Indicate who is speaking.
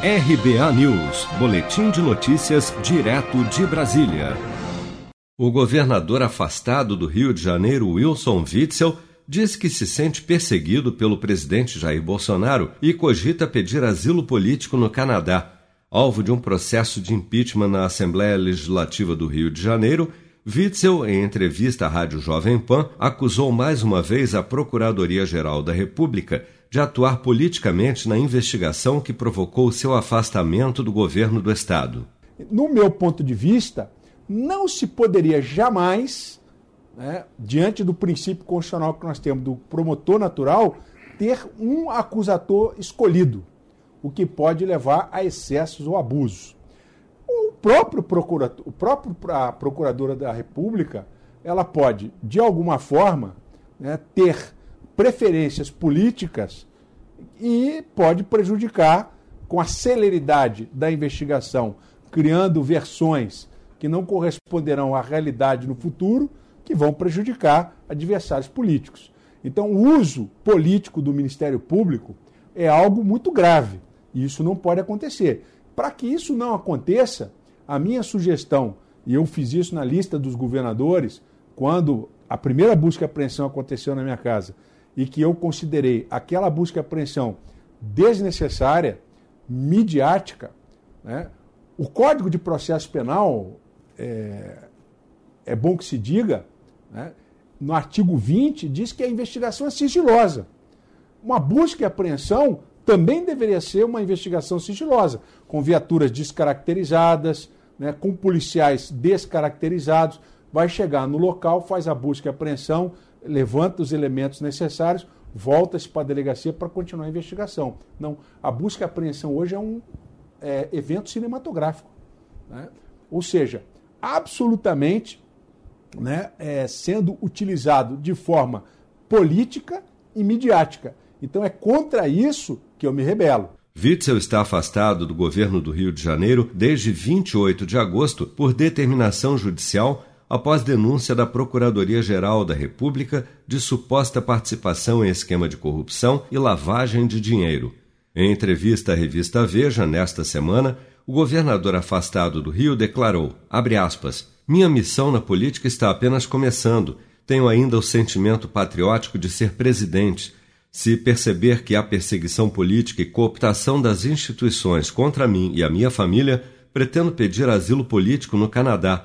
Speaker 1: RBA News, Boletim de Notícias, direto de Brasília. O governador afastado do Rio de Janeiro, Wilson Witzel, diz que se sente perseguido pelo presidente Jair Bolsonaro e cogita pedir asilo político no Canadá. Alvo de um processo de impeachment na Assembleia Legislativa do Rio de Janeiro, Witzel, em entrevista à Rádio Jovem Pan, acusou mais uma vez a Procuradoria-Geral da República de atuar politicamente na investigação que provocou seu afastamento do governo do Estado.
Speaker 2: No meu ponto de vista, não se poderia jamais, né, diante do princípio constitucional que nós temos do promotor natural, ter um acusador escolhido, o que pode levar a excessos ou abusos próprio procurador, o próprio a procuradora da República, ela pode, de alguma forma, né, ter preferências políticas e pode prejudicar com a celeridade da investigação, criando versões que não corresponderão à realidade no futuro, que vão prejudicar adversários políticos. Então, o uso político do Ministério Público é algo muito grave e isso não pode acontecer. Para que isso não aconteça, a minha sugestão, e eu fiz isso na lista dos governadores, quando a primeira busca e apreensão aconteceu na minha casa, e que eu considerei aquela busca e apreensão desnecessária, midiática, né? o Código de Processo Penal, é, é bom que se diga, né? no artigo 20, diz que a investigação é sigilosa. Uma busca e apreensão também deveria ser uma investigação sigilosa, com viaturas descaracterizadas, né, com policiais descaracterizados, vai chegar no local, faz a busca e apreensão, levanta os elementos necessários, volta-se para a delegacia para continuar a investigação. Não, a busca e apreensão hoje é um é, evento cinematográfico. Né? Ou seja, absolutamente né, é, sendo utilizado de forma política e midiática. Então é contra isso que eu me rebelo.
Speaker 1: Witzel está afastado do governo do Rio de Janeiro desde 28 de agosto por determinação judicial após denúncia da Procuradoria-Geral da República de suposta participação em esquema de corrupção e lavagem de dinheiro. Em entrevista à revista Veja nesta semana, o governador afastado do Rio declarou, aspas, minha missão na política está apenas começando. Tenho ainda o sentimento patriótico de ser presidente se perceber que há perseguição política e cooptação das instituições contra mim e a minha família, pretendo pedir asilo político no Canadá.